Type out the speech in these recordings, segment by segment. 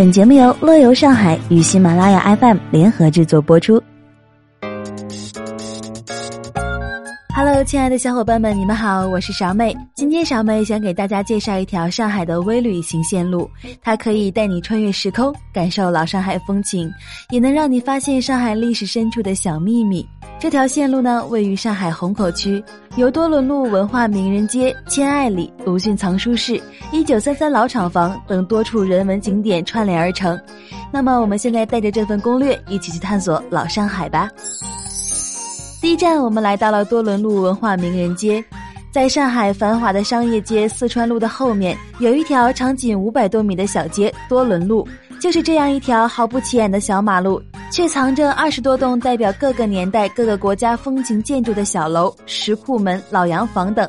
本节目由乐游上海与喜马拉雅 FM 联合制作播出。亲爱的小伙伴们，你们好，我是小美。今天小美想给大家介绍一条上海的微旅行线路，它可以带你穿越时空，感受老上海风情，也能让你发现上海历史深处的小秘密。这条线路呢，位于上海虹口区，由多伦路文化名人街、千爱里、鲁迅藏书室、一九三三老厂房等多处人文景点串联而成。那么，我们现在带着这份攻略，一起去探索老上海吧。第一站，我们来到了多伦路文化名人街。在上海繁华的商业街四川路的后面，有一条长仅五百多米的小街——多伦路。就是这样一条毫不起眼的小马路，却藏着二十多栋代表各个年代、各个国家风情建筑的小楼、石库门、老洋房等。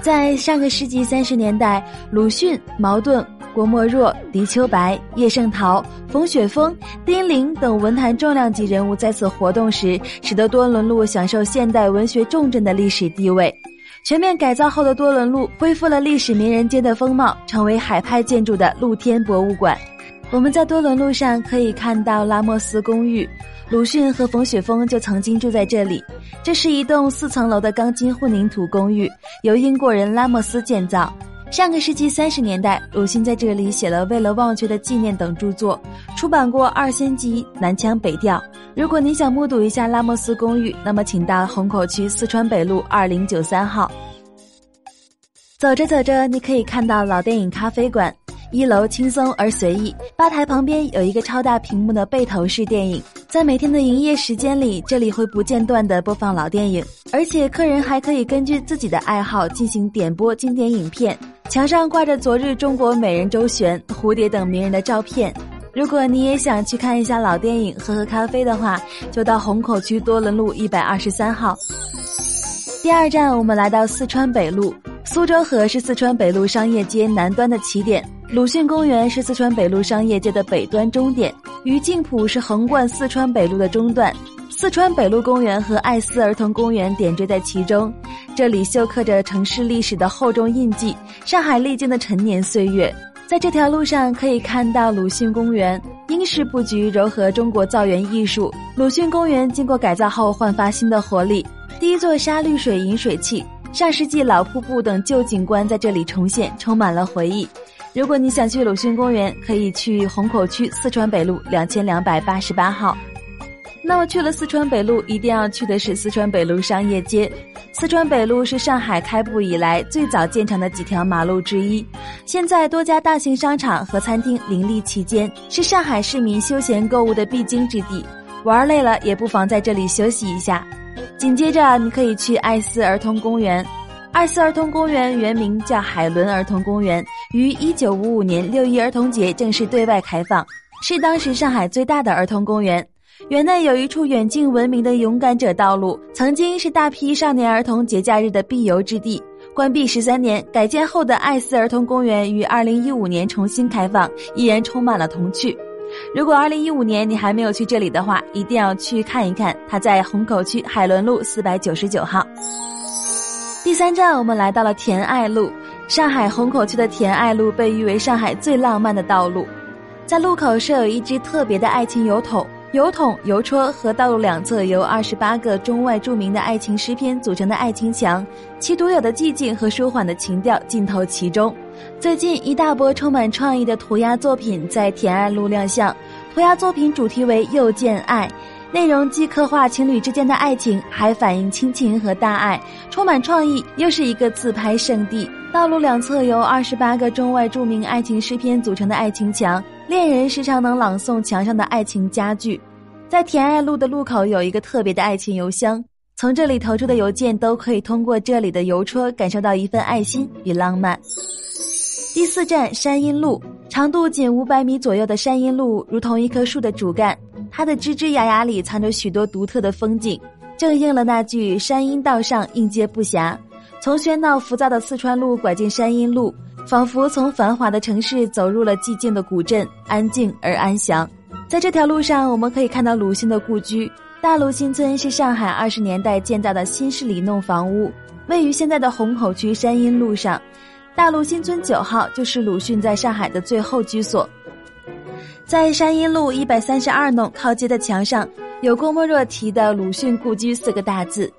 在上个世纪三十年代，鲁迅、茅盾。郭沫若、狄秋白、叶圣陶、冯雪峰、丁玲等文坛重量级人物在此活动时，使得多伦路享受现代文学重镇的历史地位。全面改造后的多伦路恢复了历史名人街的风貌，成为海派建筑的露天博物馆。我们在多伦路上可以看到拉莫斯公寓，鲁迅和冯雪峰就曾经住在这里。这是一栋四层楼的钢筋混凝土公寓，由英国人拉莫斯建造。上个世纪三十年代，鲁迅在这里写了《为了忘却的纪念》等著作，出版过《二仙集》《南腔北调》。如果你想目睹一下拉莫斯公寓，那么请到虹口区四川北路二零九三号。走着走着，你可以看到老电影咖啡馆。一楼轻松而随意，吧台旁边有一个超大屏幕的背投式电影，在每天的营业时间里，这里会不间断的播放老电影，而且客人还可以根据自己的爱好进行点播经典影片。墙上挂着昨日中国美人周璇、蝴蝶等名人的照片。如果你也想去看一下老电影、喝喝咖啡的话，就到虹口区多伦路一百二十三号。第二站，我们来到四川北路，苏州河是四川北路商业街南端的起点。鲁迅公园是四川北路商业街的北端终点，于静浦是横贯四川北路的中段，四川北路公园和爱思儿童公园点缀在其中，这里绣刻着城市历史的厚重印记，上海历经的陈年岁月。在这条路上可以看到鲁迅公园，英式布局糅合中国造园艺术。鲁迅公园经过改造后焕发新的活力，第一座沙绿水饮水器、上世纪老瀑布等旧景观在这里重现，充满了回忆。如果你想去鲁迅公园，可以去虹口区四川北路两千两百八十八号。那么去了四川北路，一定要去的是四川北路商业街。四川北路是上海开埠以来最早建成的几条马路之一，现在多家大型商场和餐厅林立其间，是上海市民休闲购物的必经之地。玩累了，也不妨在这里休息一下。紧接着，你可以去爱思儿童公园。爱思儿童公园原名叫海伦儿童公园，于一九五五年六一儿童节正式对外开放，是当时上海最大的儿童公园。园内有一处远近闻名的勇敢者道路，曾经是大批少年儿童节假日的必游之地。关闭十三年，改建后的爱思儿童公园于二零一五年重新开放，依然充满了童趣。如果二零一五年你还没有去这里的话，一定要去看一看。它在虹口区海伦路四百九十九号。第三站，我们来到了田爱路。上海虹口区的田爱路被誉为上海最浪漫的道路，在路口设有一只特别的爱情邮筒，邮筒、邮戳和道路两侧由二十八个中外著名的爱情诗篇组成的爱情墙，其独有的寂静和舒缓的情调浸透其中。最近，一大波充满创意的涂鸦作品在田爱路亮相，涂鸦作品主题为“又见爱”。内容既刻画情侣之间的爱情，还反映亲情和大爱，充满创意，又是一个自拍圣地。道路两侧由二十八个中外著名爱情诗篇组成的爱情墙，恋人时常能朗诵墙上的爱情佳句。在田爱路的路口有一个特别的爱情邮箱，从这里投出的邮件都可以通过这里的邮戳感受到一份爱心与浪漫。第四站山阴路，长度仅五百米左右的山阴路，如同一棵树的主干。它的枝枝芽芽里藏着许多独特的风景，正应了那句“山阴道上应接不暇”。从喧闹浮躁的四川路拐进山阴路，仿佛从繁华的城市走入了寂静的古镇，安静而安详。在这条路上，我们可以看到鲁迅的故居大陆新村，是上海二十年代建造的新式里弄房屋，位于现在的虹口区山阴路上。大陆新村九号就是鲁迅在上海的最后居所。在山阴路一百三十二弄靠街的墙上，有郭沫若题的“鲁迅故居”四个大字。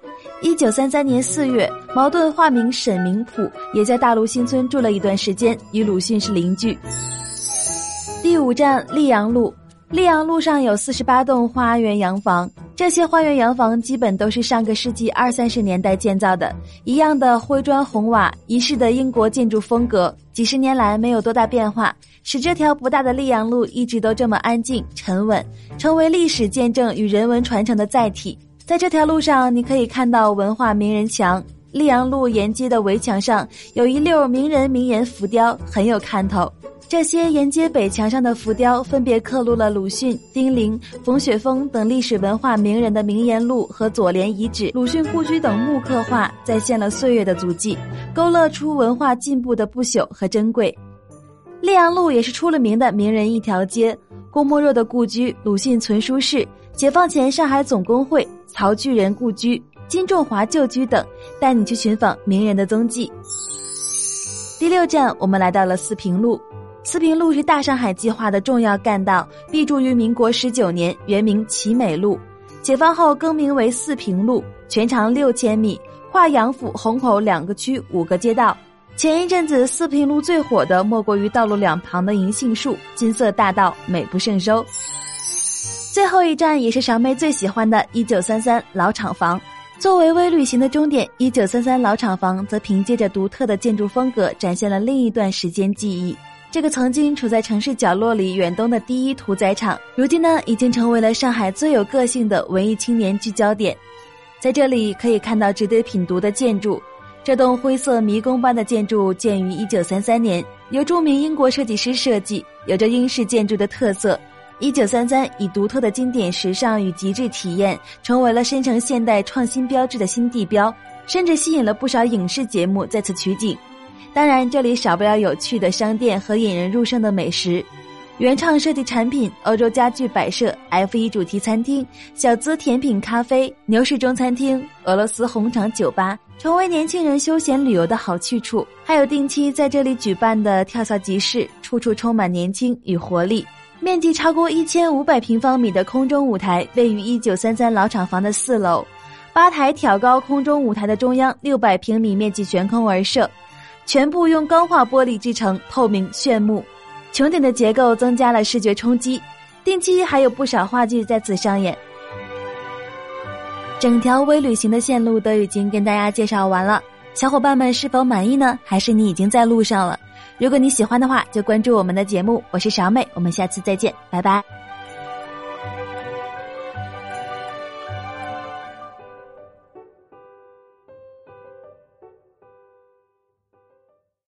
一九三三年四月，茅盾化名沈明甫也在大陆新村住了一段时间，与鲁迅是邻居。第五站溧阳路，溧阳路上有四十八栋花园洋房，这些花园洋房基本都是上个世纪二三十年代建造的，一样的灰砖红瓦，一式的英国建筑风格，几十年来没有多大变化，使这条不大的溧阳路一直都这么安静沉稳，成为历史见证与人文传承的载体。在这条路上，你可以看到文化名人墙。溧阳路沿街的围墙上有一溜名人名言浮雕，很有看头。这些沿街北墙上的浮雕，分别刻录了鲁迅、丁玲、冯雪峰等历史文化名人的名言录和左联遗址、鲁迅故居等木刻画，再现了岁月的足迹，勾勒出文化进步的不朽和珍贵。溧阳路也是出了名的名人一条街，郭沫若的故居、鲁迅存书室、解放前上海总工会。曹巨人故居、金仲华旧居等，带你去寻访名人的踪迹。第六站，我们来到了四平路。四平路是大上海计划的重要干道，闭筑于民国十九年，原名齐美路，解放后更名为四平路，全长六千米，跨杨府、虹口两个区五个街道。前一阵子，四平路最火的莫过于道路两旁的银杏树、金色大道，美不胜收。最后一站也是小妹最喜欢的一九三三老厂房，作为微旅行的终点，一九三三老厂房则凭借着独特的建筑风格，展现了另一段时间记忆。这个曾经处在城市角落里远东的第一屠宰场，如今呢，已经成为了上海最有个性的文艺青年聚焦点。在这里可以看到值得品读的建筑，这栋灰色迷宫般的建筑建于一九三三年，由著名英国设计师设计，有着英式建筑的特色。一九三三以独特的经典时尚与极致体验，成为了深城现代创新标志的新地标，甚至吸引了不少影视节目在此取景。当然，这里少不了有趣的商店和引人入胜的美食。原创设计产品、欧洲家具摆设、F 一主题餐厅、小资甜品咖啡、牛市中餐厅、俄罗斯红场酒吧，成为年轻人休闲旅游的好去处。还有定期在这里举办的跳蚤集市，处处充满年轻与活力。面积超过一千五百平方米的空中舞台位于一九三三老厂房的四楼，吧台挑高空中舞台的中央六百平米面积悬空而设，全部用钢化玻璃制成，透明炫目，穹顶的结构增加了视觉冲击。定期还有不少话剧在此上演。整条微旅行的线路都已经跟大家介绍完了，小伙伴们是否满意呢？还是你已经在路上了？如果你喜欢的话，就关注我们的节目。我是小美，我们下次再见，拜拜。